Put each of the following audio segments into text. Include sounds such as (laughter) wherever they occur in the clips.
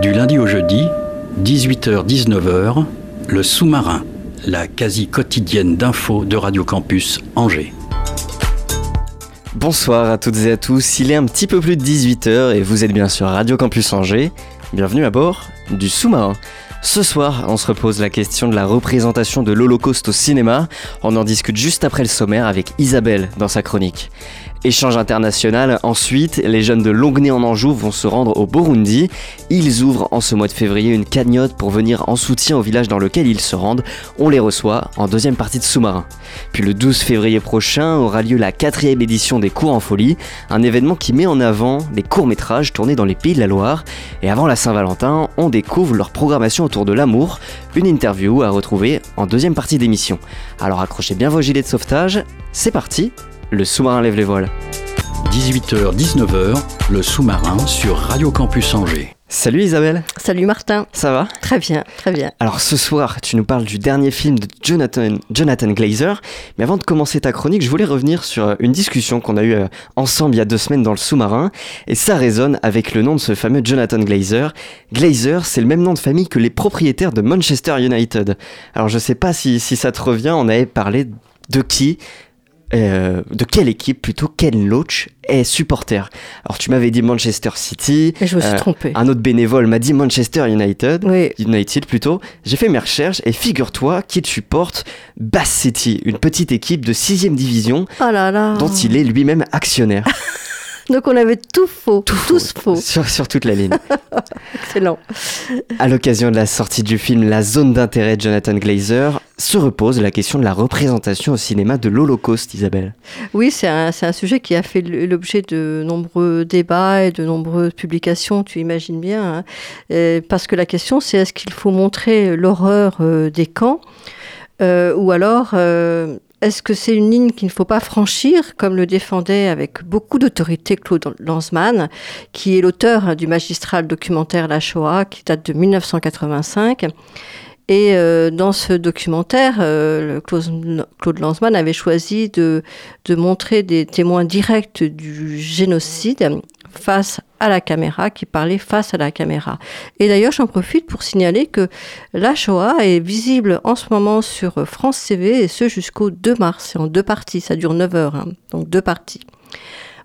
Du lundi au jeudi, 18h-19h, le sous-marin, la quasi quotidienne d'infos de Radio Campus Angers. Bonsoir à toutes et à tous, il est un petit peu plus de 18h et vous êtes bien sur Radio Campus Angers. Bienvenue à bord du sous-marin. Ce soir, on se repose la question de la représentation de l'Holocauste au cinéma. On en discute juste après le sommaire avec Isabelle dans sa chronique. Échange international, ensuite, les jeunes de Longny en Anjou vont se rendre au Burundi. Ils ouvrent en ce mois de février une cagnotte pour venir en soutien au village dans lequel ils se rendent. On les reçoit en deuxième partie de sous-marin. Puis le 12 février prochain aura lieu la quatrième édition des cours en folie, un événement qui met en avant les courts-métrages tournés dans les pays de la Loire. Et avant la Saint-Valentin, on découvre leur programmation autour de l'amour, une interview à retrouver en deuxième partie d'émission. Alors accrochez bien vos gilets de sauvetage, c'est parti, le sous-marin lève les voiles. 18h-19h, le sous-marin sur Radio Campus Angers. Salut Isabelle, Salut Martin. ça va? Très bien, très bien. Alors ce soir, tu nous parles du dernier film de Jonathan, Jonathan Glazer, mais avant de commencer ta chronique, je voulais revenir sur euh, une discussion qu'on a eue euh, ensemble il y a deux semaines dans le sous-marin, et ça résonne avec le nom de ce fameux Jonathan Glazer. Glazer, c'est le même nom de famille que les propriétaires de Manchester United. Alors je sais pas si, si ça te revient, on avait parlé de qui? Euh, de quelle équipe plutôt Ken Loach est supporter Alors tu m'avais dit Manchester City, Et je me suis euh, trompée. un autre bénévole m'a dit Manchester United. Oui. United plutôt. J'ai fait mes recherches et figure-toi qu'il supporte Bath City, une petite équipe de 6ème division Oh là là. dont il est lui-même actionnaire. (laughs) Donc on avait tout faux, tous faux. Sur, sur toute la ligne. (laughs) Excellent. À l'occasion de la sortie du film La zone d'intérêt de Jonathan Glazer, se repose la question de la représentation au cinéma de l'Holocauste, Isabelle. Oui, c'est un, sujet qui a fait l'objet de nombreux débats et de nombreuses publications, tu imagines bien. hein. Euh, parce que la question, c'est est-ce qu'il faut montrer l'horreur euh, des camps euh, ou alors euh, est-ce que c'est une ligne qu'il ne faut pas franchir, comme le défendait avec beaucoup d'autorité Claude Lanzmann, qui est l'auteur hein, du magistral documentaire La Shoah, qui date de 1985 et euh, dans ce documentaire, euh, Claude, Lanzmann avait choisi de, de montrer des témoins directs du génocide face à la caméra, qui parlaient face à la caméra. Et d'ailleurs, j'en profite pour signaler que la Shoah est visible en ce moment sur France TV, et ce jusqu'au 2 mars. C'est en deux parties, ça dure 9 heures, hein, donc deux parties.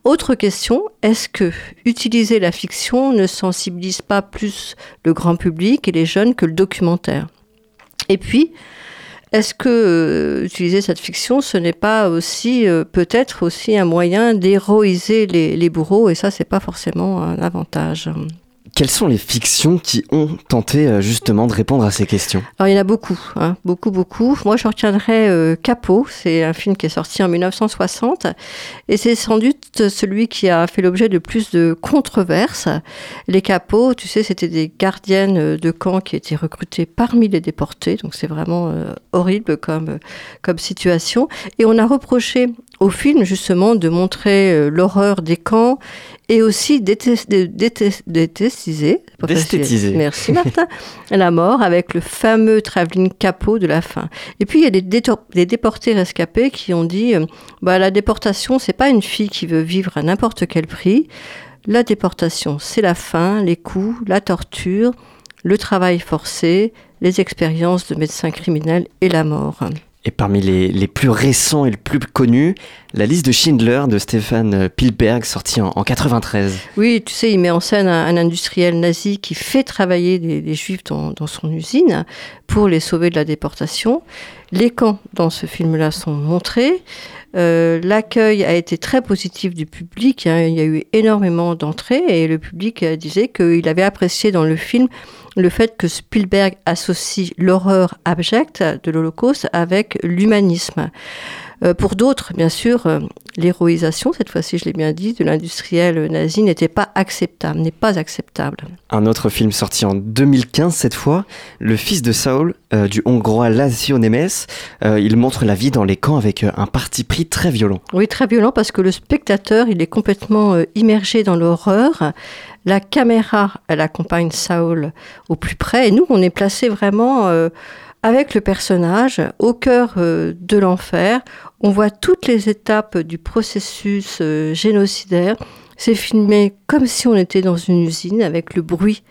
Autre question, est-ce que utiliser la fiction ne sensibilise pas plus le grand public et les jeunes que le documentaire? Et puis, est-ce que euh, utiliser cette fiction, ce n'est pas aussi euh, peut-être aussi un moyen d'héroïser les, les bourreaux? Et ça, c'est pas forcément un avantage. Quelles sont les fictions qui ont tenté euh, justement de répondre à ces questions? Alors, il y en a beaucoup, hein, beaucoup, beaucoup. Moi, je retiendrai euh, Capot. C'est un film qui est sorti en 1960. Et c'est sans doute celui qui a fait l'objet de plus de controverses. Les capots, tu sais, c'était des gardiennes de camp qui étaient recrutées parmi les déportés. Donc, c'est vraiment euh, horrible comme, situation. Et on a reproché au film, justement, de montrer euh, l'horreur des camps et aussi d'éthes- D'esthétiser. Merci Martin. (laughs) la mort avec le fameux travelling capot de la fin. Et puis il y a des déportés rescapés qui ont dit euh, bah, la déportation, c'est pas une fille qui veut vivre à n'importe quel prix. La déportation, c'est la faim, les coups, la torture, le travail forcé, les expériences de médecins criminels et la mort. Et parmi les, les plus récents et les plus connus, la liste de Schindler de Stéphane Pilberg, sorti en, en 93. Oui, tu sais, il met en scène un, industriel nazi qui fait travailler les, les juifs dans, dans son usine pour les sauver de la déportation. Les camps dans ce film-là sont montrés. Euh, L'accueil a été très positif du public. hein. Il y a eu énormément d'entrées et le public euh, disait qu'il avait apprécié dans le film le fait que Spielberg associe l'horreur abjecte de l'Holocauste avec l'humanisme. Euh, pour d'autres, bien sûr, euh, l'héroïsation, cette fois-ci je l'ai bien dit, de l'industriel nazi n'était pas acceptable, n'est pas acceptable. Un autre film sorti en 2015 cette fois, Le fils de Saul euh, du hongrois László Nemes. Euh, il montre la vie dans les camps avec un parti pris très violent. Oui, très violent parce que le spectateur, il est complètement euh, immergé dans l'horreur. La caméra, elle accompagne Saul au plus près et nous, on est placé vraiment avec le personnage au cœur euh, de l'enfer. On voit toutes les étapes du processus euh, génocidaire. C'est filmé comme si on était dans une usine avec le bruit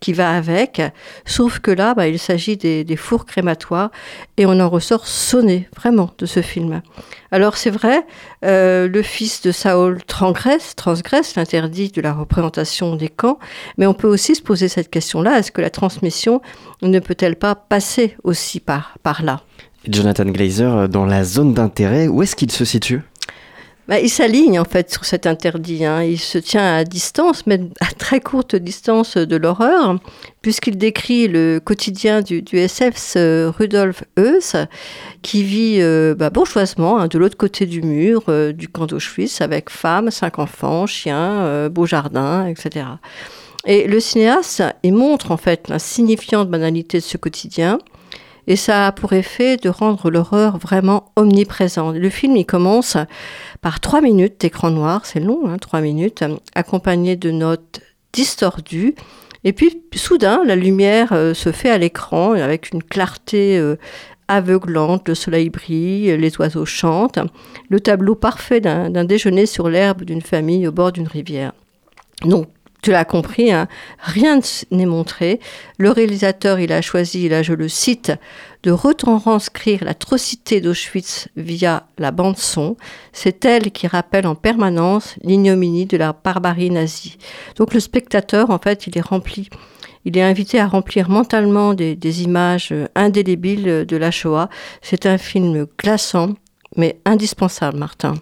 qui va avec, sauf que là, bah, il s'agit des, fours crématoires et on en ressort sonné vraiment de ce film. Alors c'est vrai, euh, le fils de Saul transgresse, l'interdit de la représentation des camps, mais on peut aussi se poser cette question-là, est-ce que la transmission ne peut-elle pas passer aussi par, par là? Jonathan Glazer, euh, dans la zone d'intérêt, où est-ce qu'il se situe? Bah, il s'aligne en fait sur cet interdit. hein. Il se tient à distance, mais à très courte distance de l'horreur, puisqu'il décrit le quotidien du, du SF Rudolf Heuss, qui vit euh, bah, bourgeoisement hein, de l'autre côté du mur euh, du camp d'Auschwitz, avec femme, cinq enfants, chiens, euh, beau jardin, etc. Et le cinéaste, il montre en fait l'insignifiante banalité de ce quotidien. Et ça a pour effet de rendre l'horreur vraiment omniprésente. Le film, il commence par trois minutes d'écran noir, c'est long, hein, trois minutes, accompagné de notes distordues. Et puis, soudain, la lumière euh, se fait à l'écran avec une clarté euh, aveuglante, le soleil brille, les oiseaux chantent, le tableau parfait d'un d'un déjeuner sur l'herbe d'une famille au bord d'une rivière. Donc, tu l'as compris, hein, rien n'est montré. Le réalisateur, il a choisi, là je le cite, de retranscrire l'atrocité d'Auschwitz via la bande son. C'est elle qui rappelle en permanence l'ignominie de la barbarie nazie. Donc le spectateur, en fait, il est rempli. Il est invité à remplir mentalement des, des images indélébiles de la Shoah. C'est un film glaçant, mais indispensable, Martin.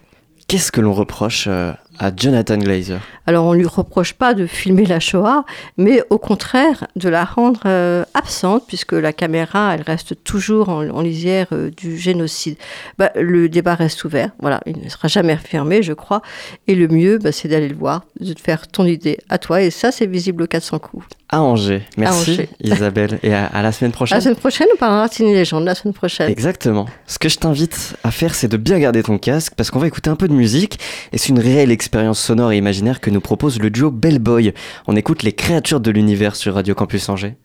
Qu'est-ce que l'on reproche euh, à Jonathan Glazer? Alors on lui reproche pas de filmer la Shoah, mais au contraire de la rendre euh, absente, puisque la caméra, elle reste toujours en, en lisière euh, du génocide. Bah, le débat reste ouvert, voilà, il ne sera jamais refermé, je crois, et le mieux, bah, c'est d'aller le voir, de te faire ton idée à toi, et ça, c'est visible au 400 coups. À Angers. Merci Angers. (laughs) Isabelle. Et à, à la semaine prochaine. La semaine prochaine, on parlera de Légende, la semaine prochaine. Exactement. Ce que je t'invite à faire, c'est de bien garder ton casque parce qu'on va écouter un peu de musique et c'est une réelle expérience sonore et imaginaire que nous propose le duo Bellboy. On écoute les créatures de l'univers sur Radio Campus Angers.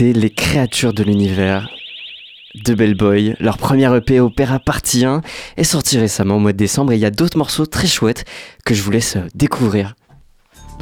Les créatures de l'univers de Bellboy. Leur première EP Opéra Partie 1 est sorti récemment au mois de décembre et il y a d'autres morceaux très chouettes que je vous laisse découvrir.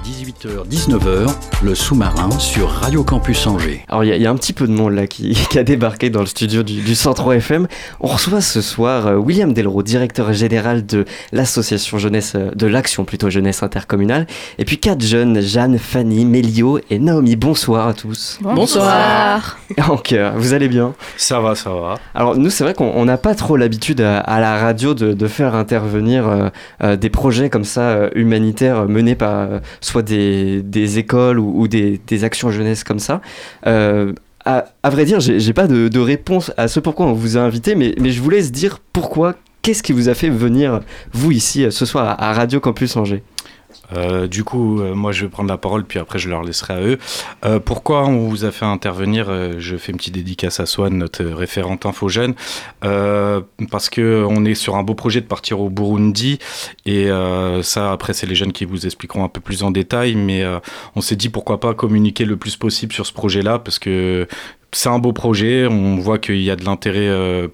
18h-19h, le sous-marin sur Radio Campus Angers. Alors il y, a- il y a un petit peu de monde là qui, (laughs) qui a débarqué dans le studio du, du 103 FM. On reçoit ce soir euh, William Delro, directeur général de l'association jeunesse, euh, de l'action plutôt jeunesse intercommunale. Et puis quatre jeunes, Jeanne, Fanny, Mélio et Naomi. Bonsoir à tous. Bonsoir. Donc euh, vous allez bien? Ça va, ça va. Alors nous c'est vrai qu'on on n'a pas trop l'habitude à, à la radio de, de faire intervenir euh, euh, des projets comme ça euh, humanitaires menés par euh, soit des, écoles ou, des, actions jeunesse comme ça. Euh, à, vrai dire, j'ai pas de, réponse à ce pourquoi on vous a invité, mais, mais je vous laisse dire pourquoi, qu'est-ce qui vous a fait venir, vous, ici, ce soir, à Radio Campus Angers? Euh, du coup, euh, moi je vais prendre la parole, puis après je leur laisserai à eux. Euh, pourquoi on vous a fait intervenir euh, Je fais une petite dédicace à Swan, notre référente infogène, euh, parce que on est sur un beau projet de partir au Burundi, et euh, ça après c'est les jeunes qui vous expliqueront un peu plus en détail, mais on s'est dit pourquoi pas communiquer le plus possible sur ce projet-là, parce que c'est un beau projet, on voit qu'il y a de l'intérêt.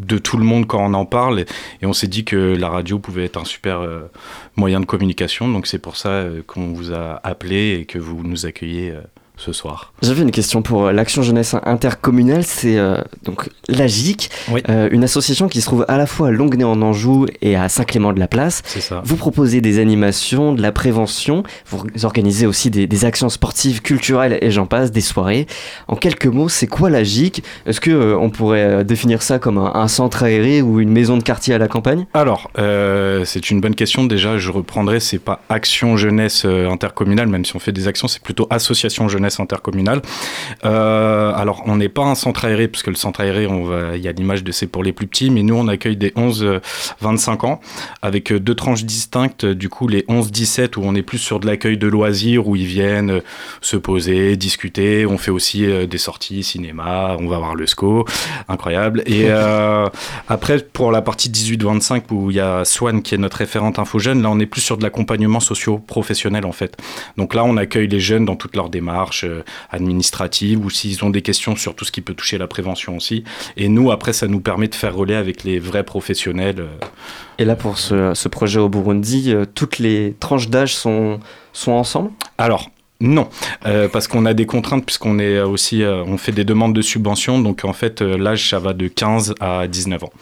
De tout le monde quand on en parle et, et on s'est dit que la radio pouvait être un super euh, moyen de communication. Donc c'est pour ça euh, qu'on vous a appelé et que vous nous accueillez euh, ce soir. J'avais une question pour euh, l'action jeunesse intercommunale, c'est euh, donc l'AGIC, Oui. euh, une association qui se trouve à la fois à Longuenay en Anjou et à Saint-Clément-de-la-Place. Vous proposez des animations, de la prévention, vous organisez aussi des, des actions sportives, culturelles et j'en passe, des soirées. En quelques mots, c'est quoi la GIC Est-ce que euh, on pourrait définir ça comme un, un centre aéré ou une maison de quartier à la campagne? Alors, c'est une bonne question. Déjà, je reprendrai, c'est pas action jeunesse intercommunale, même si on fait des actions, c'est plutôt association jeunesse intercommunale. Euh, alors, on n'est pas un centre aéré, parce que le centre aéré, il y a l'image de c'est pour les plus petits, mais nous, on accueille des 11-25 ans, avec euh, deux tranches distinctes, du coup, les 11-17, où on est plus sur de l'accueil de loisirs, où ils viennent euh, se poser, discuter. On fait aussi euh, des sorties cinéma, on va voir le SCO, incroyable. Et euh, après, pour la partie 18-25, où il y a Swan qui est notre référente info jeune, là on est plus sur de l'accompagnement socio-professionnel en fait. Donc là on accueille les jeunes dans toutes leurs démarches euh, administratives ou s'ils ont des questions sur tout ce qui peut toucher la prévention aussi. Et nous après ça nous permet de faire relais avec les vrais professionnels. euh. Et là, pour ce, ce projet au Burundi, euh, toutes les tranches d'âge sont, sont ensemble? Alors. Non, euh, parce qu'on a des contraintes puisqu'on est aussi, euh, on fait des demandes de subventions, donc en fait euh, l'âge ça va de 15 à 19 ans.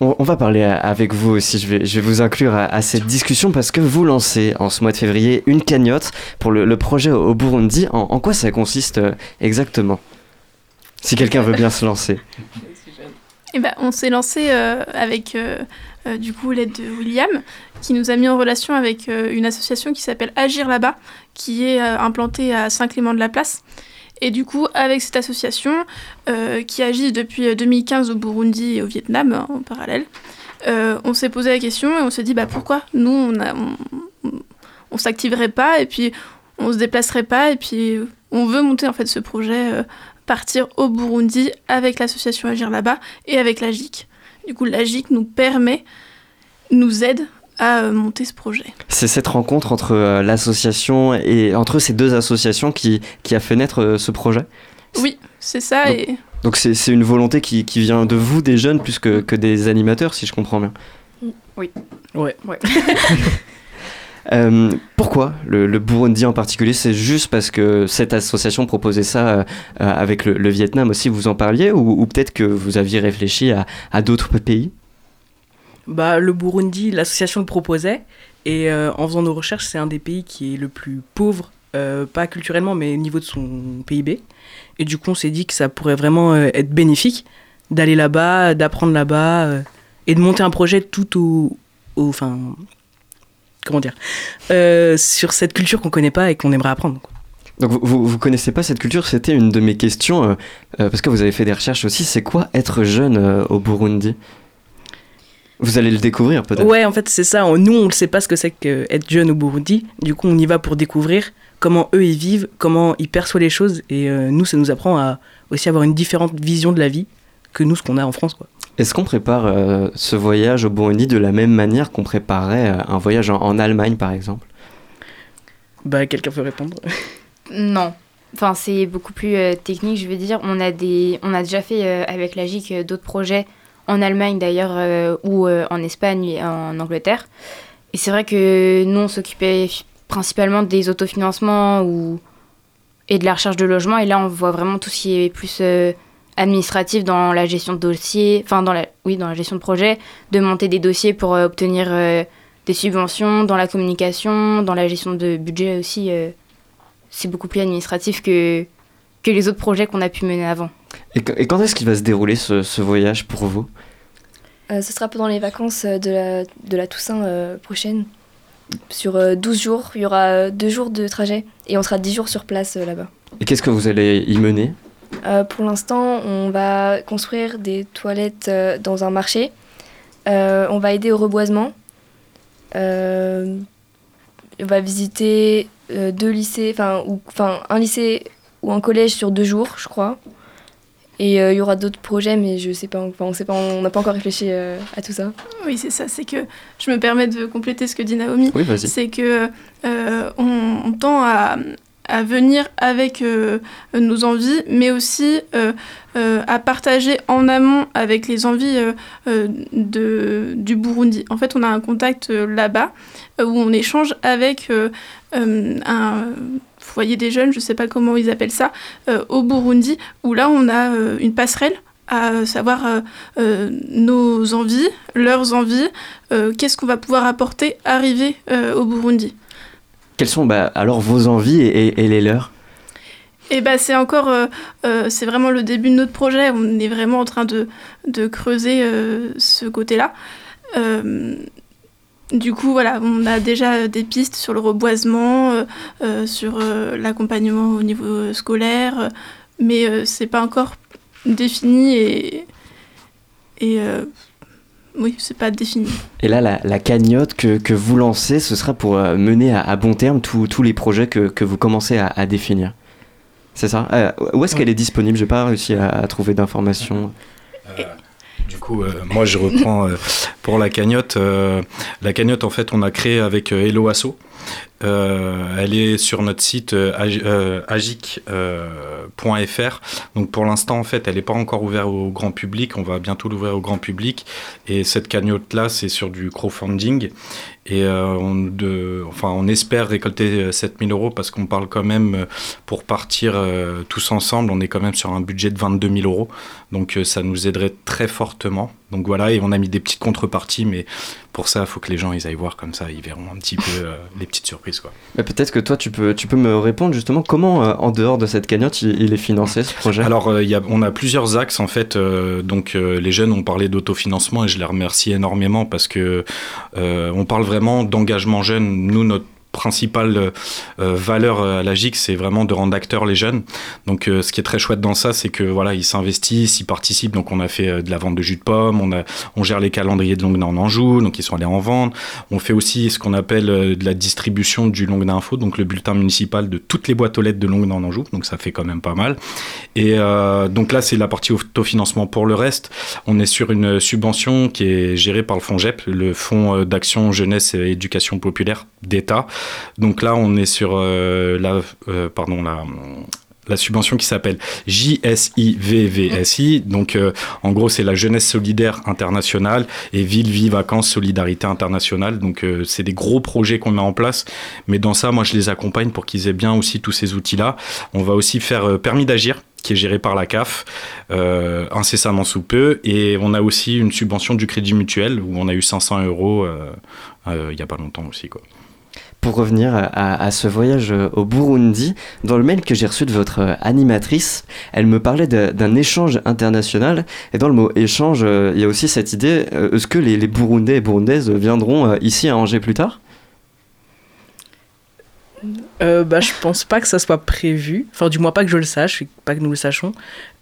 On, va parler avec vous aussi, je vais, je vous inclure à, cette discussion parce que vous lancez en ce mois de février une cagnotte pour le, projet au Burundi. En, quoi ça consiste euh, exactement? Si quelqu'un veut bien se lancer. (laughs) Eh ben, on s'est lancé euh, avec euh, du coup l'aide de William, qui nous a mis en relation avec une association qui s'appelle Agir là-bas, qui est implantée à Saint-Clément-de-la-Place. Et du coup, avec cette association, euh, qui agit depuis euh, 2015 au Burundi et au Vietnam hein, en parallèle, euh, on s'est posé la question et on s'est dit bah, pourquoi nous, on, on s'activerait pas et puis on se déplacerait pas et puis on veut monter en fait ce projet, euh, partir au Burundi avec l'association Agir là-bas et avec la GIC. Du coup, la GIC nous permet, nous aide à euh, monter ce projet. C'est cette rencontre entre euh, l'association et entre ces deux associations qui, qui a fait naître euh, ce projet? Oui, c'est ça. Donc- Et Donc c'est c'est une volonté qui, qui vient de vous, des jeunes, plus que, que des animateurs, si je comprends bien? Ouais. Ouais. (laughs) Euh, pourquoi le, le Burundi en particulier? C'est juste parce que cette association proposait ça euh, avec le, le Vietnam aussi, vous en parliez? Ou, ou peut-être que vous aviez réfléchi à, à d'autres pays? Bah, le Burundi, l'association le proposait. Et euh, en faisant nos recherches, c'est un des pays qui est le plus pauvre, euh, pas culturellement, mais au niveau de son PIB. Et du coup, on s'est dit que ça pourrait vraiment euh, être bénéfique d'aller là-bas, d'apprendre là-bas et de monter un projet tout au. Enfin. Comment dire Sur cette culture qu'on connaît pas et qu'on aimerait apprendre. Donc vous, vous, connaissez pas cette culture? C'était une de mes questions, parce que vous avez fait des recherches aussi. C'est quoi être jeune au Burundi? Vous allez le découvrir peut-être Ouais, en fait, c'est ça. On- Nous, on ne sait pas ce que c'est qu'être jeune au Burundi. Du coup, on y va pour découvrir comment eux ils vivent, comment ils perçoivent les choses. Et euh, nous, ça nous apprend à aussi avoir une différente vision de la vie que nous, ce qu'on a en France. Quoi. Est-ce qu'on prépare euh, ce voyage au Burundi de la même manière qu'on préparerait euh, un voyage en, en Allemagne par exemple? Bah, quelqu'un peut répondre. (laughs) Non. enfin c'est beaucoup plus euh, technique, je veux dire. On a des, on a déjà fait euh, avec la GIC euh, d'autres projets en Allemagne d'ailleurs euh, ou euh, en Espagne et en Angleterre. Et c'est vrai que nous on s'occupait principalement des autofinancements ou et de la recherche de logement. Et là on voit vraiment tout ce qui est plus euh, administratif dans la gestion de dossiers, enfin dans la, oui dans la gestion de projet, de monter des dossiers pour obtenir des subventions, dans la communication, dans la gestion de budget aussi. c'est beaucoup plus administratif que, que les autres projets qu'on a pu mener avant. Et, qu- et quand est-ce qu'il va se dérouler ce, ce voyage pour vous? Euh, ce sera pendant les vacances euh, de la, de la Toussaint euh, prochaine. Sur euh, 12 jours, il y aura euh, deux jours de trajet et on sera 10 jours sur place euh, là-bas. Et qu'est-ce que vous allez y mener? Euh, pour l'instant, on va construire des toilettes euh, dans un marché. Euh, on va aider au reboisement. Euh, on va visiter euh, deux lycées, enfin, un lycée ou un collège sur deux jours, je crois. Et euh, il y aura d'autres projets, mais je sais pas, enfin, on sait pas, on n'a pas encore réfléchi euh, à tout ça. Oui, c'est ça. C'est que je me permets de compléter ce que dit Naomi. Oui, vas-y. C'est que euh, on, on tend à, à venir avec euh, nos envies, mais aussi euh, euh, à partager en amont avec les envies de, du Burundi. En fait, on a un contact euh, là-bas où on échange avec euh, euh, un foyer des jeunes, je ne sais pas comment ils appellent ça, euh, au Burundi, où là on a euh, une passerelle à savoir euh, euh, nos envies, leurs envies, qu'est-ce qu'on va pouvoir apporter, arriver euh, au Burundi. Quelles sont bah, alors vos envies et, et- et les leurs? Et bah c'est encore, euh, euh, c'est vraiment le début de notre projet. On est vraiment en train de, de creuser euh, ce côté-là. Euh, du coup, voilà, on a déjà des pistes sur le reboisement, euh, euh, sur euh, l'accompagnement au niveau euh, scolaire, euh, mais euh, c'est pas encore défini et, et euh, oui, c'est pas défini. Et là, la, la cagnotte que, que vous lancez, ce sera pour euh, mener à, à bon terme tous tous les projets que, que vous commencez à, à définir. C'est ça? Euh, Où est-ce qu'elle est disponible? J'ai pas réussi à, à trouver d'informations. Du coup, euh, moi je reprends euh, pour la cagnotte. euh, la cagnotte, en fait, on a créé avec Hello Asso. Elle est sur notre site ag- agic.fr. Donc pour l'instant, en fait, elle n'est pas encore ouverte au grand public. On va bientôt l'ouvrir au grand public. Et cette cagnotte-là, c'est sur du crowdfunding. Et euh, on, enfin, on espère récolter euh, 7000 euros parce qu'on parle quand même, euh, pour partir euh, tous ensemble, on est quand même sur un budget de 22 000 euros. Donc euh, ça nous aiderait très fortement. Donc voilà, et on a mis des petites contreparties, mais pour ça, il faut que les gens ils aillent voir comme ça, ils verront un petit peu euh, les petites surprises. Quoi. Mais Peut-être que toi, tu peux, tu peux me répondre justement comment, euh, en dehors de cette cagnotte, il, il est financé ce projet? Alors, euh, il y a, on a plusieurs axes en fait. donc, les jeunes ont parlé d'autofinancement et je les remercie énormément parce que on parle vraiment d'engagement jeune. Nous, notre principale euh, euh, valeur euh, à la GIC, c'est vraiment de rendre acteurs les jeunes. Donc, ce qui est très chouette dans ça, c'est que voilà, ils s'investissent, ils participent. Donc, on a fait de la vente de jus de pomme, on, a, on gère les calendriers de Longuenin en Anjou, donc ils sont allés en vente. On fait aussi ce qu'on appelle de la distribution du Longuenin Info, donc le bulletin municipal de toutes les boîtes aux lettres de Longuenin en Anjou. Donc, ça fait quand même pas mal. Et donc là, c'est la partie autofinancement. Pour le reste, on est sur une subvention qui est gérée par le FONGEP, le Fonds d'action jeunesse et éducation populaire d'État. Donc là, on est sur euh, la, euh, pardon, la, la subvention qui s'appelle JSIVVSI. Donc euh, en gros, c'est la jeunesse solidaire internationale et ville, vie, vacances, solidarité internationale. Donc c'est des gros projets qu'on met en place. Mais dans ça, moi, je les accompagne pour qu'ils aient bien aussi tous ces outils-là. On va aussi faire permis d'agir qui est géré par la CAF incessamment sous peu. Et on a aussi une subvention du Crédit Mutuel où on a eu 500 euros il n'y a pas longtemps aussi. Quoi. Pour revenir à, ce voyage euh, au Burundi, dans le mail que j'ai reçu de votre euh, animatrice, elle me parlait d'un échange international. Et dans le mot échange, euh, il y a aussi cette idée est-ce que les, Burundais et Burundaises viendront ici à Angers plus tard? Bah, je pense pas que ça soit prévu. Enfin, du moins pas que je le sache, pas que nous le sachions.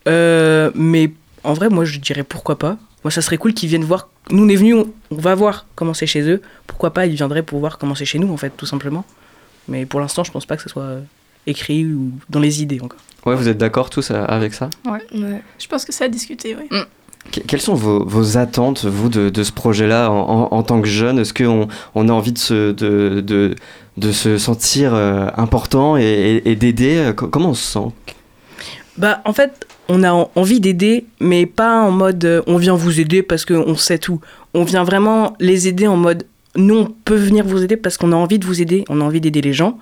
Euh, mais en vrai, moi, je dirais pourquoi pas. Moi, ça serait cool qu'ils viennent voir. Nous, on est venus, on, on va voir comment c'est chez eux. Pourquoi pas, ils viendraient pour voir comment c'est chez nous, en fait, tout simplement. Mais pour l'instant, je pense pas que ça soit euh, écrit ou dans les idées encore. Ouais, vous êtes d'accord tous euh, avec ça? Ouais. Je pense que ça a discuté, oui. Que- Quelles sont vos, vos attentes, vous, de, de ce projet-là en, en- en tant que jeune? Est-ce qu'on on a envie de se, de, de, de se sentir euh, important et, et- et d'aider? Co- Comment on se sent? Bah, en fait, on a en- envie d'aider, mais pas en mode euh, on vient vous aider parce qu'on sait tout. On vient vraiment les aider en mode nous, on peut venir vous aider parce qu'on a envie de vous aider, on a envie d'aider les gens.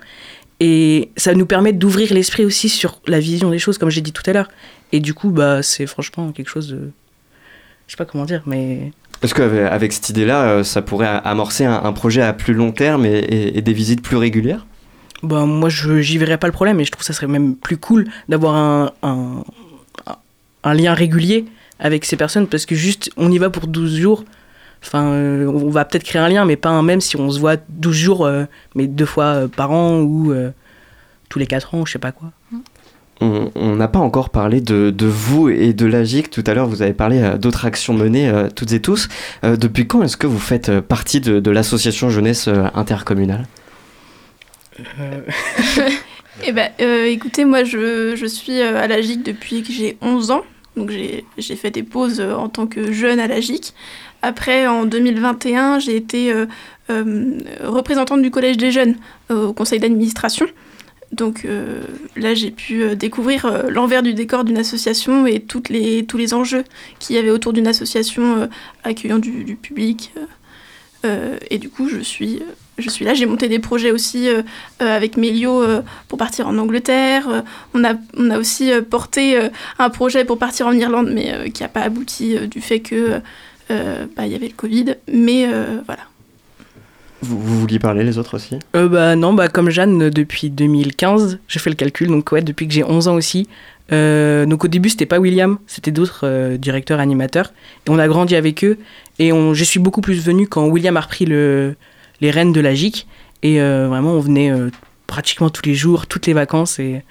Et ça nous permet d'ouvrir l'esprit aussi sur la vision des choses, comme j'ai dit tout à l'heure. Et du coup, bah, c'est franchement quelque chose de. Je sais pas comment dire, mais. Est-ce qu'avec avec cette idée-là, euh, ça pourrait amorcer un, projet à plus long terme et, et- et des visites plus régulières? Bah, moi, je j'y verrais pas le problème, et je trouve que ça serait même plus cool d'avoir un, un, un lien régulier avec ces personnes, parce que juste, on y va pour 12 jours. Enfin, euh, on va peut-être créer un lien, mais pas un même si on se voit 12 jours, euh, mais deux fois euh, par an ou euh, tous les 4 ans, je sais pas quoi. On n'a pas encore parlé de, de vous et de l'AGIC. Tout à l'heure, vous avez parlé euh, d'autres actions menées euh, toutes et tous. Euh, depuis quand est-ce que vous faites partie de, de l'association jeunesse euh, intercommunale? (laughs) Eh ben, euh, écoutez, moi, je, je suis à la GIC depuis que j'ai 11 ans. Donc, j'ai fait des pauses euh, en tant que jeune à la GIC. Après, en 2021, j'ai été euh, euh, représentante du Collège des jeunes au conseil d'administration. Donc là, j'ai pu découvrir l'envers du décor d'une association et tous les enjeux qu'il y avait autour d'une association accueillant du, du public. et du coup, je suis, je suis là. J'ai monté des projets aussi euh, euh, avec Mélio euh, pour partir en Angleterre. Euh, on, a, on a aussi euh, porté euh, un projet pour partir en Irlande, mais euh, qui n'a pas abouti euh, du fait que euh, bah, il y avait le Covid. Mais euh, voilà. vous, vous vouliez parler les autres aussi? Euh, bah non, bah comme Jeanne, depuis 2015, j'ai fait le calcul, donc ouais, depuis que j'ai 11 ans aussi. Euh, donc au début, c'était pas William, c'était d'autres euh, directeurs animateurs. Et on a grandi avec eux. Et on, je suis beaucoup plus venu quand William a repris le, les rênes de la GIC. Et euh, vraiment, on venait euh, pratiquement tous les jours, toutes les vacances. Et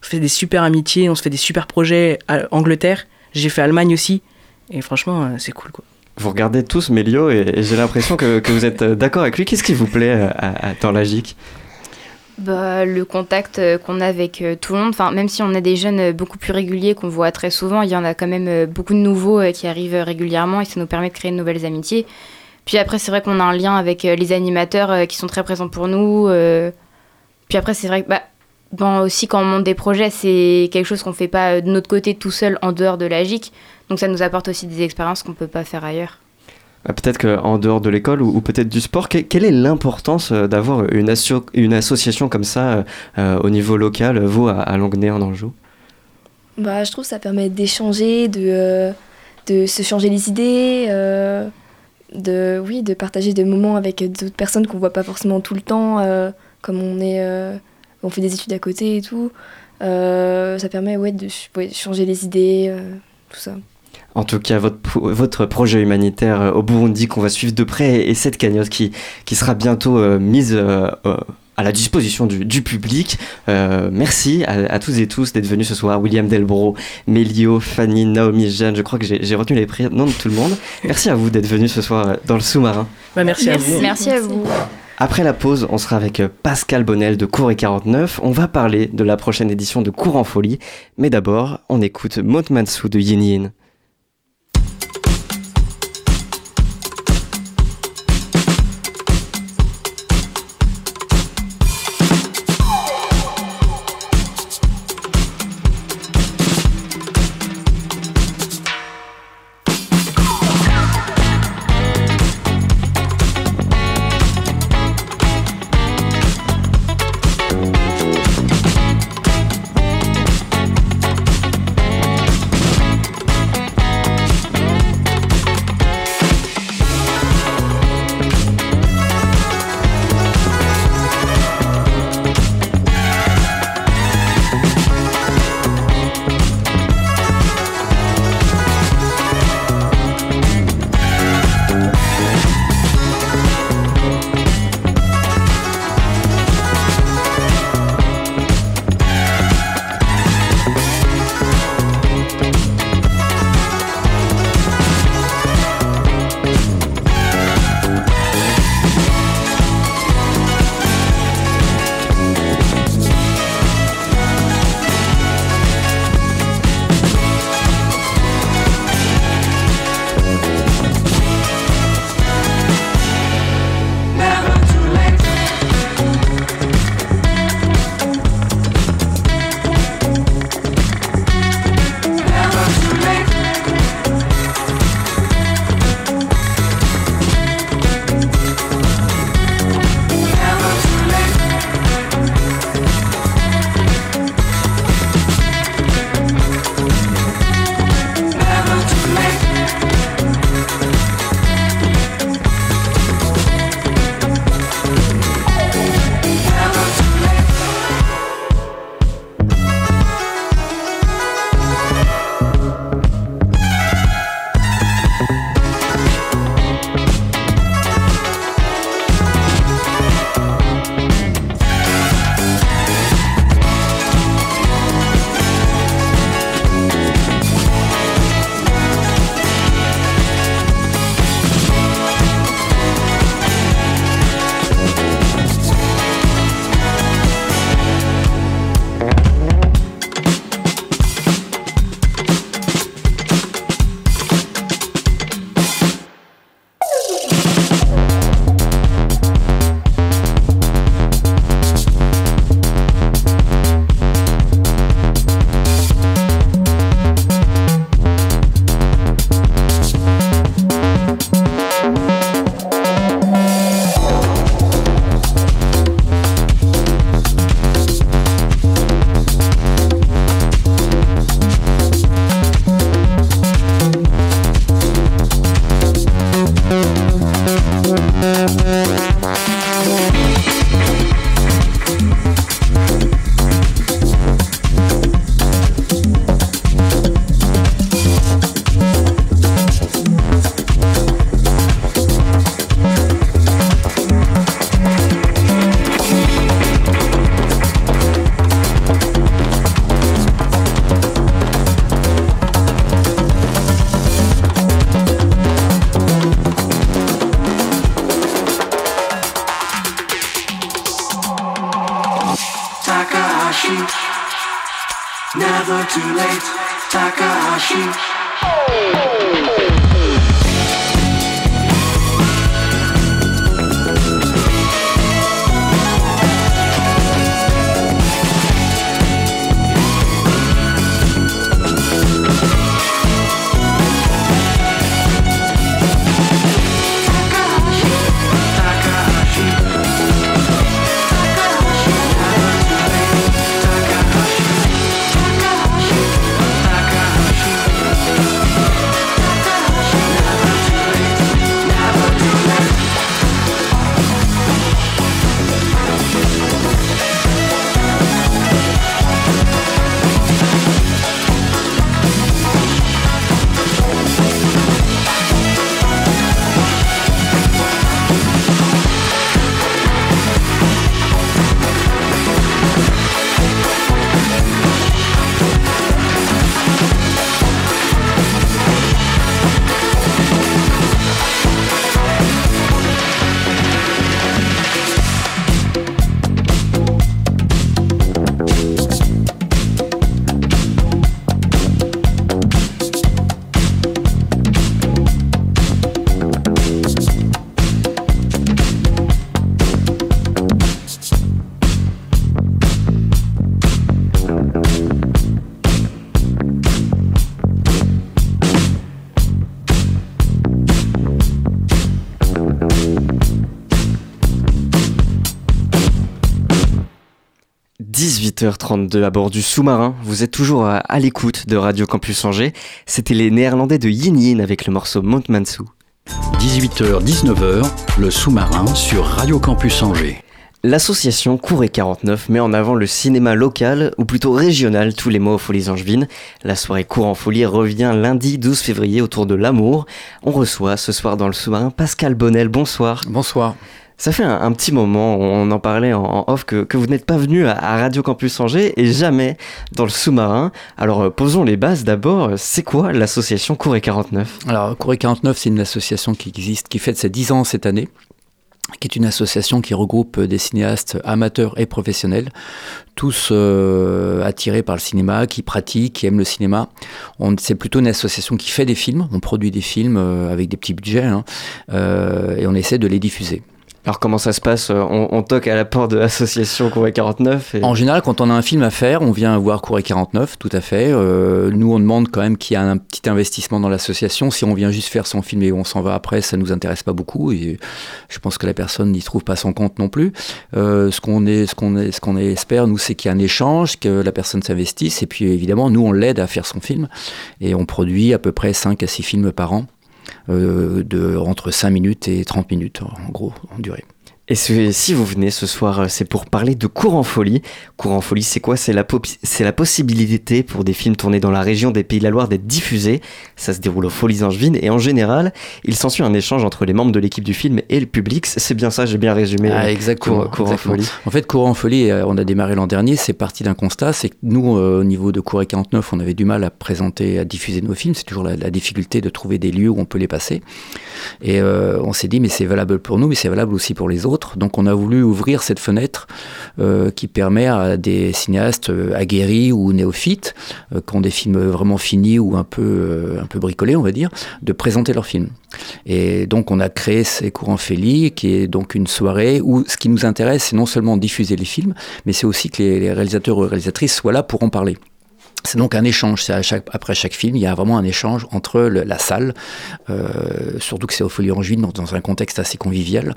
on se fait des super amitiés, on se fait des super projets à Angleterre. J'ai fait Allemagne aussi. Et franchement, euh, c'est cool quoi. Vous regardez tous Mélio et, et j'ai l'impression que, que vous êtes d'accord avec lui. Qu'est-ce qui vous plaît à- à- dans l'AGIC Bah, le contact qu'on a avec tout le monde, enfin, même si on a des jeunes beaucoup plus réguliers qu'on voit très souvent, il y en a quand même beaucoup de nouveaux qui arrivent régulièrement et ça nous permet de créer de nouvelles amitiés. Puis après, c'est vrai qu'on a un lien avec euh, les animateurs euh, qui sont très présents pour nous. euh. Puis après, c'est vrai que bah, bon, aussi quand on monte des projets, c'est quelque chose qu'on fait pas euh, de notre côté tout seul en dehors de la GIC. Donc ça nous apporte aussi des expériences qu'on peut pas faire ailleurs. Euh, Peut-être qu'en dehors de l'école ou, ou peut-être du sport, que- quelle est l'importance d'avoir une, asso- une association comme ça euh, au niveau local, vous, à, à Longuenay en Anjou? Bah, je trouve que ça permet d'échanger, de, euh, de se changer les idées, euh, de, oui, de partager des moments avec d'autres personnes qu'on voit pas forcément tout le temps, euh, comme on, est, euh, on fait des études à côté et tout. Euh, ça permet ouais, de changer les idées, tout ça. En tout cas, votre, votre projet humanitaire au Burundi qu'on va suivre de près et cette cagnotte qui, qui sera bientôt mise à la disposition du, du public. Euh, merci à, à tous et tous d'être venus ce soir. William Delbro, Mélio, Fanny, Naomi, Jeanne. Je crois que j'ai j'ai retenu les prénoms de tout le monde. Merci à vous d'être venus ce soir euh, dans le sous-marin. Bah, merci, à vous. Merci à vous. Après la pause, on sera avec euh, Pascal Bonnel de Cours et 49. On va parler de la prochaine édition de Cours en folie. Mais d'abord, on écoute Motmansu de Yin Yin. 18h32 à bord du sous-marin, vous êtes toujours à, à l'écoute de Radio Campus Angers. C'était les Néerlandais de Yin Yin avec le morceau Montmansou. 18h-19h, le sous-marin sur Radio Campus Angers. L'association Cour et 49 met en avant le cinéma local, ou plutôt régional, tous les mois aux Folies Angevines. La soirée Cour en Folie revient lundi 12 février autour de l'amour. On reçoit ce soir dans le sous-marin Pascal Bonnel. Bonsoir. Bonsoir. Ça fait un, petit moment, on en parlait en, off, que, vous n'êtes pas venu à, Radio Campus Angers et jamais dans le sous-marin. Alors euh, posons les bases d'abord. C'est quoi l'association Cour et 49 Alors, Corée 49, c'est une association qui existe, qui fête ses 10 ans cette année qui est une association qui regroupe des cinéastes amateurs et professionnels, tous euh, attirés par le cinéma, qui pratiquent, qui aiment le cinéma. C'est plutôt une association qui fait des films, on produit des films euh, avec des petits budgets, hein, et on essaie de les diffuser. Alors comment ça se passe on, on toque à la porte de l'association Cour et 49 et... En général, quand on a un film à faire, on vient voir Courrier 49, tout à fait. Euh, nous, on demande quand même qu'il y ait un petit investissement dans l'association. Si on vient juste faire son film et on s'en va après, ça nous intéresse pas beaucoup. Et je pense que la personne n'y trouve pas son compte non plus. Euh, ce qu'on est, ce espère, nous, c'est qu'il y a un échange, que la personne s'investisse. Et puis, évidemment, nous, on l'aide à faire son film. Et on produit à peu près 5 à 6 films par an. Euh, de entre 5 minutes et 30 minutes, en gros, en durée. Et si vous venez ce soir, euh, c'est pour parler de Cours en Folie. Cours en Folie, c'est quoi? C'est la, possibilité pour des films tournés dans la région des Pays de la Loire d'être diffusés. Ça se déroule aux Folies Angevines et en général, il s'ensuit un échange entre les membres de l'équipe du film et le public. C'est bien ça, j'ai bien résumé. Ah, euh, exactement. Cours, Cours en. Folie. En fait, Courant en Folie, euh, on a démarré l'an dernier, c'est parti d'un constat, c'est que nous, euh, au niveau de Courrier 49, on avait du mal à présenter, à diffuser nos films, c'est toujours la, la difficulté de trouver des lieux où on peut les passer. Et euh, on s'est dit, mais c'est valable pour nous, mais c'est valable aussi pour les autres. Donc on a voulu ouvrir cette fenêtre euh, qui permet à des cinéastes euh, aguerris ou néophytes, euh, qui ont des films vraiment finis ou un peu, bricolés, on va dire, de présenter leurs films. Et donc on a créé ces courants Féli, qui est donc une soirée où ce qui nous intéresse, c'est non seulement diffuser les films, mais c'est aussi que les, les réalisateurs ou réalisatrices soient là pour en parler. C'est donc un échange. C'est à chaque, après chaque film, il y a vraiment un échange entre le- la salle, euh, surtout que c'est au Folie Angevine, dans, dans un contexte assez convivial,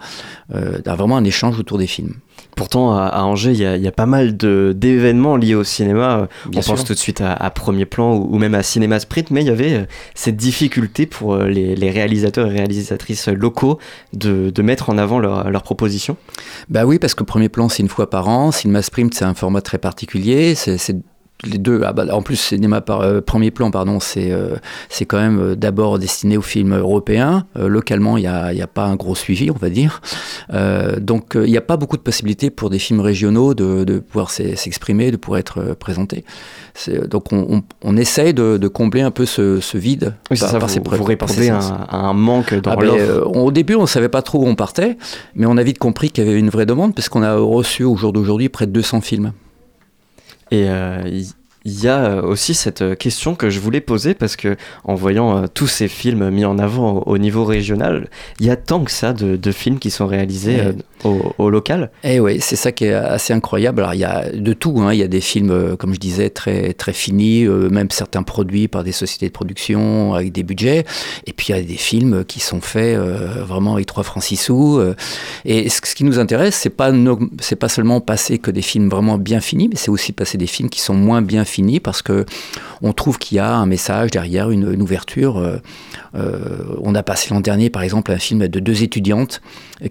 euh, vraiment un échange autour des films. Pourtant, à, à Angers, il y, a- il y a pas mal d'événements liés au cinéma. Bien On pense tout de suite à, à Premier Plan ou, ou même à Cinéma Sprint, mais il y avait euh, cette difficulté pour euh, les, les réalisateurs et réalisatrices locaux de, de mettre en avant leurs leurs propositions. Bah oui, parce que premier plan, c'est une fois par an. Cinéma Sprint, c'est un format très particulier. C'est les deux. ah bah, en plus, cinéma par euh, premier plan, pardon, c'est euh, c'est quand même euh, d'abord destiné aux films européens. Localement, il n'y a, y a pas un gros suivi, on va dire. Donc, il n'y a pas beaucoup de possibilités pour des films régionaux de, de pouvoir s'e- s'exprimer, de pouvoir être présentés. Donc, on, on, on essaye de, de combler un peu ce, ce vide. Oui, par- ça, par vous, vous répondez à, un- manque dans Ah ben, on- au début, on ne savait pas trop où on partait, mais on a vite compris qu'il y avait une vraie demande, parce qu'on a reçu au jour d'aujourd'hui près de 200 films. Et euh, il il y a euh, aussi cette euh, question que je voulais poser parce que en voyant euh, tous ces films mis en avant au, au niveau régional, il y a tant que ça de, de films qui sont réalisés euh, au, local. Eh oui, c'est ça qui est assez incroyable. Alors il y a de tout, hein. il y a des films, euh, comme je disais, très, très finis, euh, même certains produits par des sociétés de production avec des budgets. Et puis il y a des films qui sont faits euh, vraiment avec trois francs six sous. et ce, qui nous intéresse, c'est pas, pas seulement passer que des films vraiment bien finis, mais c'est aussi passer des films qui sont moins bien finis parce que on trouve qu'il y a un message derrière, une ouverture. Euh, on a passé l'an dernier, par exemple, un film de deux étudiantes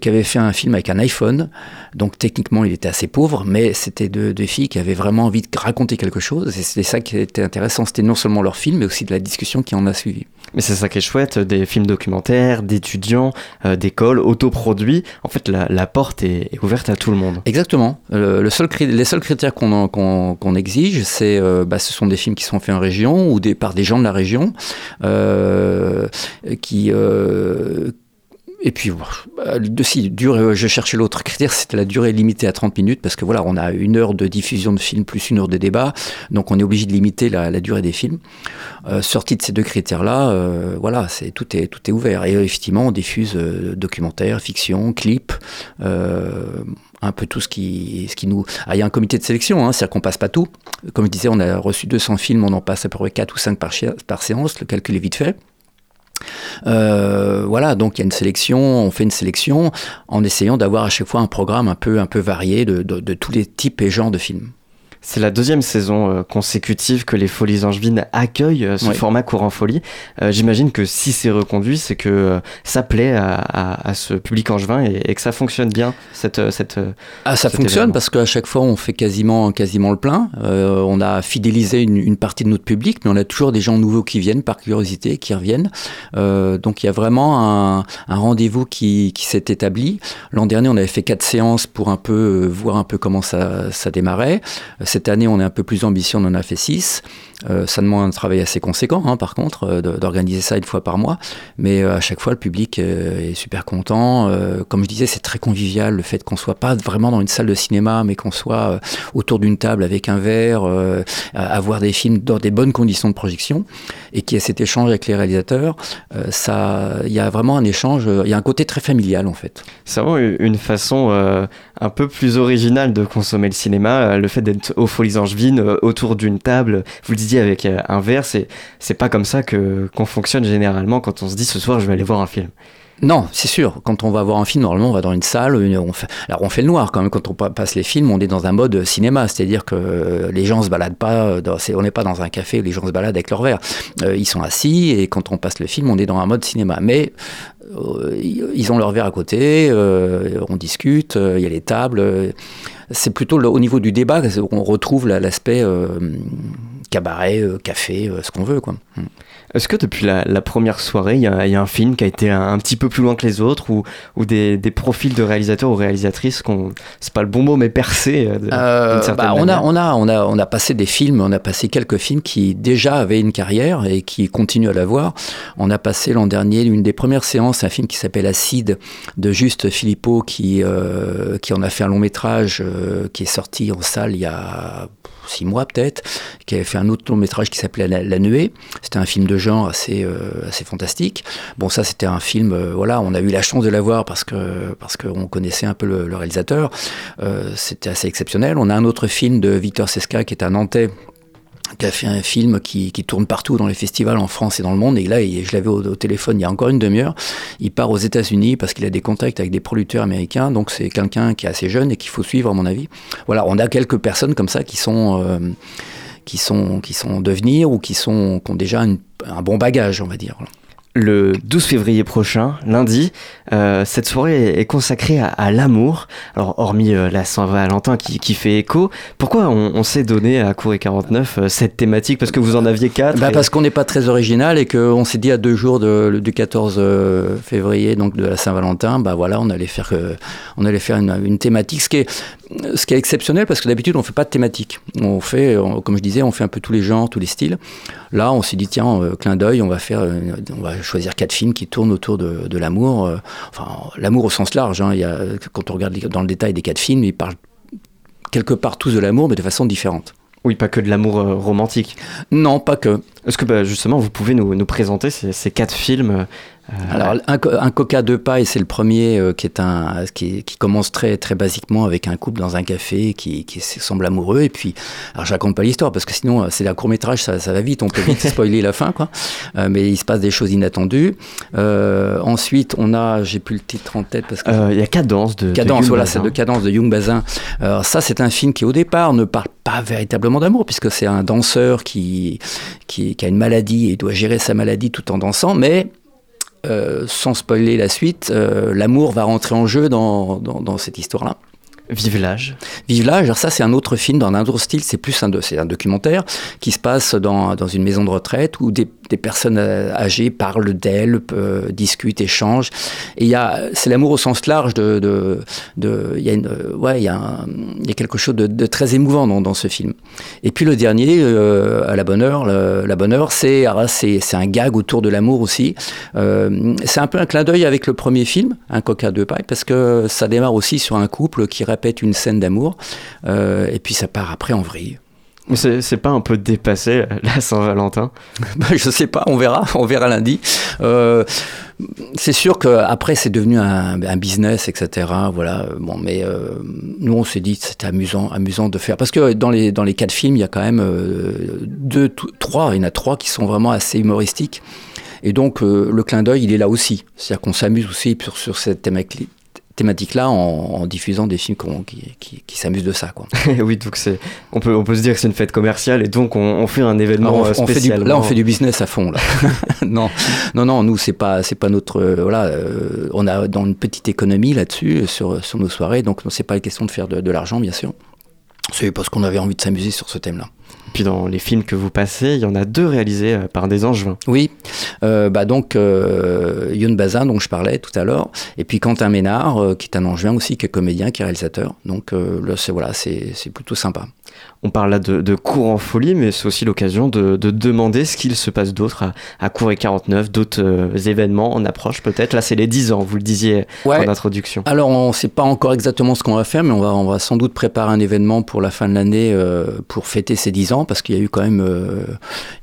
qui avaient fait un film avec un iPhone. Donc techniquement, il était assez pauvre, mais c'était deux, deux filles qui avaient vraiment envie de raconter quelque chose. Et c'était ça qui était intéressant. C'était non seulement leur film, mais aussi de la discussion qui en a suivi. Mais c'est ça qui est chouette, des films documentaires, d'étudiants, euh, d'écoles, autoproduits. En fait, la, la porte est, est ouverte à tout le monde. Exactement. Euh, le seul cri- les seuls critères qu'on exige, c'est euh, bah, ce sont des films qui sont faits en région ou des, par des gens de la région euh, qui. euh, et puis, euh, si, durée, je cherchais l'autre critère, c'était la durée limitée à 30 minutes, parce que voilà, on a une heure de diffusion de films plus une heure de débat, donc on est obligé de limiter la, durée des films. Euh, sorti de ces deux critères-là, euh, voilà, tout est tout est ouvert. Et euh, effectivement, on diffuse euh, documentaires, fiction, clips, euh, un peu tout ce qui ce qui nous. Ah, il y a un comité de sélection, hein, c'est-à-dire qu'on passe pas tout. Comme je disais, on a reçu 200 films, on en passe à peu près 4 ou 5 par, chi- par séance. Le calcul est vite fait. Euh, voilà, donc il y a une sélection, on fait une sélection en essayant d'avoir à chaque fois un programme un peu, un peu varié de, de- de tous les types et genres de films. C'est la deuxième saison euh, consécutive que les Folies Angevines accueillent euh, ce Oui. format courant folie. Euh, J'imagine que si c'est reconduit, c'est que ça plaît à, à- à ce public angevin et, et que ça fonctionne bien, cette... cette Ah, ça fonctionne événement. parce qu'à chaque fois on fait quasiment, quasiment le plein. Euh, on a fidélisé une, une partie de notre public, mais on a toujours des gens nouveaux qui viennent par curiosité, qui reviennent. Euh, donc il y a vraiment un, un rendez-vous qui, qui s'est établi. L'an dernier, on avait fait quatre séances pour un peu euh, voir un peu comment ça, ça démarrait. Cette année, on est un peu plus ambitieux, on en a fait six. Euh, ça demande un travail assez conséquent, hein, par contre, euh, d'organiser ça une fois par mois. Mais euh, à chaque fois, le public euh, est super content. Comme je disais, c'est très convivial le fait qu'on soit pas vraiment dans une salle de cinéma, mais qu'on soit autour d'une table avec un verre, à, voir des films dans des bonnes conditions de projection, et qu'il y ait cet échange avec les réalisateurs. Ça, il y a vraiment un échange. Il y a un côté très familial en fait. C'est vraiment une façon un peu plus originale de consommer le cinéma. Le fait d'être aux Folies Angevines, euh, autour d'une table, vous le disiez avec euh, un verre, c'est pas comme ça que qu'on fonctionne généralement quand on se dit ce soir je vais aller voir un film. Non, c'est sûr. Quand on va voir un film, normalement, on va dans une salle. on alors, on fait le noir quand même. Quand on pa- passe les films, on est dans un mode cinéma. C'est-à-dire que euh, les gens se baladent pas. C'est- on n'est pas dans un café où les gens se baladent avec leur verre. Euh, ils sont assis et quand on passe le film, on est dans un mode cinéma. Mais euh, ils ont leur verre à côté. euh, on discute. euh, Il y a les tables. euh, c'est plutôt au niveau du débat qu'on retrouve la- l'aspect euh, cabaret, euh, café, euh, ce qu'on veut. Quoi. Est-ce que depuis la, la première soirée, il y, a il y a un film qui a été un, un petit peu plus loin que les autres ou, ou des, des profils de réalisateurs ou réalisatrices qu'on, c'est pas le bon mot, mais percés euh, Euh, bah, on, a, on, a, on, a, on a passé des films, on a passé quelques films qui déjà avaient une carrière et qui continuent à l'avoir. On a passé l'an dernier une des premières séances, un film qui s'appelle Acide de Juste Philippot qui, euh, qui en a fait un long métrage euh, qui est sorti en salle il y a six mois peut-être, qui avait fait un autre long métrage qui s'appelait La, Nuée. C'était un film de genre assez, euh, assez fantastique. Bon, ça c'était un film, euh, voilà, on a eu la chance de l'avoir parce que parce qu'on connaissait un peu le, le réalisateur. Euh, c'était assez exceptionnel. On a un autre film de Victor Sesca qui est un Nantais qui a fait un film qui, tourne partout dans les festivals en France et dans le monde. Et là, je l'avais au, téléphone il y a encore une demi-heure. Il part aux États-Unis parce qu'il a des contacts avec des producteurs américains. Donc, c'est quelqu'un qui est assez jeune et qu'il faut suivre, à mon avis. Voilà, on a quelques personnes comme ça qui sont, euh, qui sont, qui sont en devenir ou qui, sont, qui ont déjà un bon bagage, on va dire. Le 12 février prochain, lundi. Euh, cette soirée est consacrée à, à l'amour. Alors, hormis euh, la Saint-Valentin qui, qui fait écho, pourquoi on, on s'est donné à Cour et 49 euh, cette thématique? Parce que vous en aviez quatre. Bah et- parce qu'on n'est pas très original et qu'on s'est dit à deux jours de- du 14 euh, février, donc de la Saint-Valentin, bah voilà, on allait faire, on allait faire une, une thématique, ce qui est, ce qui est exceptionnel parce que d'habitude on fait pas de thématique. On fait, on- comme je disais, on fait un peu tous les genres, tous les styles. Là, on s'est dit tiens, euh, clin d'œil, on va faire, euh, on va choisir quatre films qui tournent autour de, de l'amour. euh, enfin, l'amour au sens large. hein. il y a, quand on regarde les- dans le détail des quatre films, ils parlent quelque part tous de l'amour, mais de façon différente. Oui, pas que de l'amour romantique. Non, pas que. Est-ce que bah, justement vous pouvez nous, nous présenter ces, ces quatre films Alors, un, un coca de paille, c'est le premier euh, qui est un qui, qui commence très très basiquement avec un couple dans un café qui, qui se semble amoureux. Et puis alors je raconte pas l'histoire parce que sinon euh, c'est un court métrage ça, ça va vite. On peut vite (laughs) spoiler la fin quoi. Euh, mais il se passe des choses inattendues. Euh, ensuite on a j'ai plus le titre en tête parce que Euh, Il y a Cadence de. de Cadence, Guillaume voilà, c'est de Cadence de Young Bazin. Alors ça, c'est un film qui au départ ne parle pas véritablement d'amour, puisque c'est un danseur qui, qui, qui a une maladie et doit gérer sa maladie tout en dansant, mais euh, sans spoiler la suite, euh, l'amour va rentrer en jeu dans, dans cette histoire-là. Vive l'âge. Vive l'âge, alors ça c'est un autre film dans un autre style, c'est plus un, documentaire qui se passe dans, une maison de retraite où des, personnes euh, âgées parlent d'elles, euh, discutent, échangent. Et il y a, c'est l'amour au sens large de, de, de il y a une, euh, ouais, il y a, quelque chose de, très émouvant dans, ce film. Et puis le dernier, à la bonne heure, la bonne heure, là, c'est, c'est un gag autour de l'amour aussi. C'est un peu un clin d'œil avec le premier film, un coca de paille, parce que ça démarre aussi sur un couple qui répète une scène d'amour, euh, et puis ça part après en vrille. C'est pas un peu dépassé la Saint-Valentin? (laughs) Bah, je sais pas, on verra, on verra lundi. Euh, c'est sûr qu'après c'est devenu un, un business, etc. Voilà, bon, mais euh, nous on s'est dit c'était amusant, amusant de faire parce que dans les dans les quatre films il y a quand même euh, deux, trois, il y en a trois qui sont vraiment assez humoristiques. Et donc euh, le clin d'œil il est là aussi, c'est-à-dire qu'on s'amuse aussi sur, sur cette thématique thématique-là en, en diffusant des films qui, qui, qui s'amusent de ça. Quoi. (laughs) oui, donc c'est, on peut, on peut se dire que c'est une fête commerciale et donc on, on fait un événement euh, on- spécial. là, on fait du business à fond. Là. (laughs) (laughs) non, non, non, nous, c'est pas, c'est pas notre. euh, voilà, euh, on a dans une petite économie là-dessus sur, sur nos soirées, donc c'est pas une question de faire de, de l'argent, bien sûr. C'est parce qu'on avait envie de s'amuser sur ce thème-là. Puis dans les films que vous passez, il y en a deux réalisés euh, par des angevins. Oui, euh, bah donc euh, Youn Bazin, dont je parlais tout à l'heure, et puis Quentin Ménard, euh, qui est un angevin aussi, qui est comédien, qui est réalisateur. Donc là, c'est voilà, c'est plutôt sympa. On parle là de, de cours en folie, mais c'est aussi l'occasion de, de demander ce qu'il se passe d'autre à, à Cours et 49, d'autres événements en approche peut-être. Là, c'est les 10 ans, vous le disiez Ouais. en introduction. Alors, on ne sait pas encore exactement ce qu'on va faire, mais on va, on va sans doute préparer un événement pour la fin de l'année pour fêter ces 10 ans, parce qu'il y a eu quand même, euh,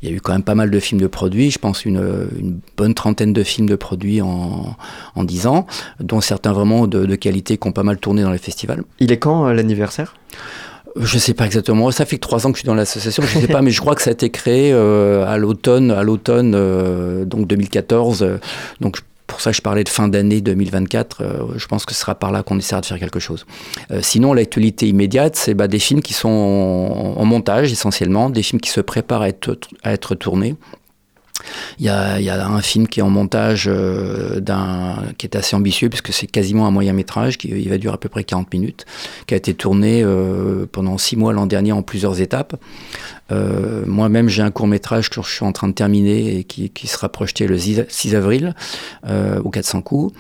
il y a eu quand même pas mal de films de produits. Je pense une, une bonne trentaine de films de produits en, en 10 ans, dont certains vraiment de, de qualité qui ont pas mal tourné dans les festivals. Il est quand euh, l'anniversaire? Je sais pas exactement. Ça fait que trois ans que je suis dans l'association. Je sais pas, (laughs) mais je crois que ça a été créé euh, à l'automne, à l'automne euh, donc 2014. euh, donc pour ça, je parlais de fin d'année 2024. euh, je pense que ce sera par là qu'on essaiera de faire quelque chose. Euh, sinon, l'actualité immédiate, c'est bah, des films qui sont en, montage essentiellement, des films qui se préparent à être tournés. Il y, a, un film qui est en montage euh, qui est assez ambitieux puisque c'est quasiment un moyen métrage qui il va durer à peu près 40 minutes, qui a été tourné euh, pendant six mois l'an dernier en plusieurs étapes. Euh, Moi-même j'ai un court métrage que je suis en train de terminer et qui, sera projeté le 6 6 avril au 400 coups.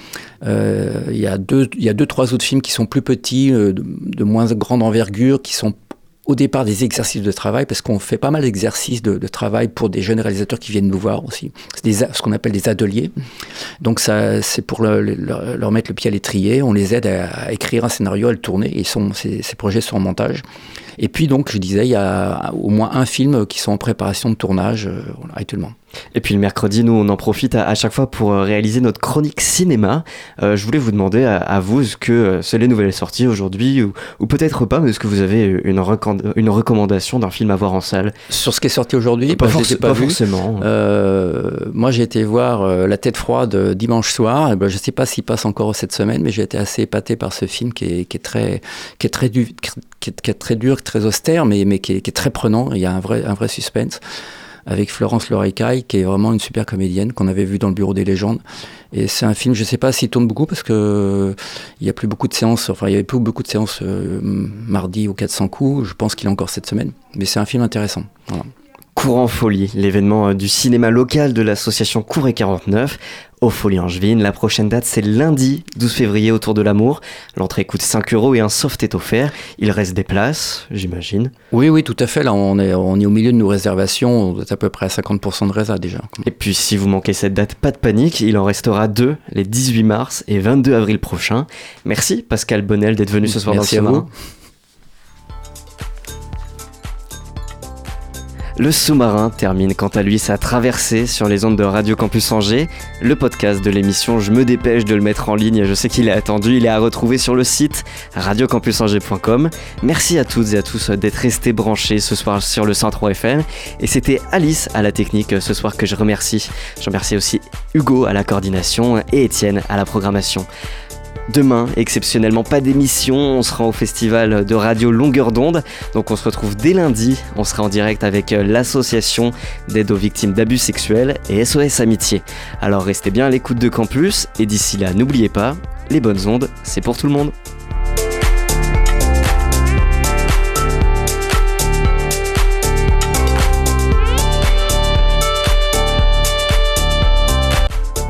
Il y a deux il y a deux trois autres films qui sont plus petits, de moins grande envergure, qui sont au départ des exercices de travail, parce qu'on fait pas mal d'exercices de, travail pour des jeunes réalisateurs qui viennent nous voir aussi. C'est ce qu'on appelle des ateliers. Donc ça, c'est pour le- le- leur, mettre le pied à l'étrier. On les aide à, à écrire un scénario, à le tourner. Et sont, ces, ces projets sont en montage. Et puis donc, je disais, il y a au moins un film qui sont en préparation de tournage euh, actuellement. Et puis le mercredi, nous, on en profite à, à chaque fois pour euh, réaliser notre chronique cinéma. Euh, je voulais vous demander à, à vous, est-ce que c'est les nouvelles sorties aujourd'hui ou, ou peut-être pas, mais est-ce que vous avez une, une recommandation d'un film à voir en salle? Sur ce qui est sorti aujourd'hui, Pas bah, forc- pas, pas forcément. Euh, moi, j'ai été voir euh, La tête froide dimanche soir. Et ben, je ne sais pas s'il passe encore cette semaine, mais j'ai été assez épaté par ce film qui est, qui est très, qui est très, du- qui est, qui est très dur, très austère, mais, mais qui, est, très prenant. Il y a un vrai, un vrai suspense avec Florence Lorecaille, qui est vraiment une super comédienne qu'on avait vue dans le Bureau des légendes. Et c'est un film, je ne sais pas s'il tourne beaucoup parce que euh, a plus beaucoup de séances, enfin il y avait plus beaucoup de séances euh, mardi au 400 coups. Je pense qu'il est encore cette semaine, mais c'est un film intéressant. Courant Folie, l'événement euh, du cinéma local de l'association Cour et 49 aux Folies Angevines. La prochaine date, c'est lundi 12 février autour de l'amour. L'entrée coûte 5 euros et un soft est offert. Il reste des places, j'imagine. Oui, oui, tout à fait. Là, on est, on est au milieu de nos réservations. On est à peu près à 50% de résa déjà. Et puis, si vous manquez cette date, pas de panique, il en restera deux, les 18 mars et 22 avril prochains. Merci Pascal Bonnel d'être venu ce soir Merci dans à le Le sous-marin termine quant à lui sa traversée sur les ondes de Radio Campus Angers. Le podcast de l'émission, je me dépêche de le mettre en ligne, je sais qu'il est attendu, il est à retrouver sur le site radiocampusangers.com. Merci à toutes et à tous d'être restés branchés ce soir sur le 103 FM. Et c'était Alice à la technique ce soir que je remercie. Je remercie aussi Hugo à la coordination et Étienne à la programmation. Demain, exceptionnellement, pas d'émission. On sera au festival de radio Longueur d'onde. Donc on se retrouve dès lundi. On sera en direct avec euh, l'association d'aide aux victimes d'abus sexuels et SOS Amitié. Alors restez bien à l'écoute de Campus. Et d'ici là, n'oubliez pas, les bonnes ondes, c'est pour tout le monde.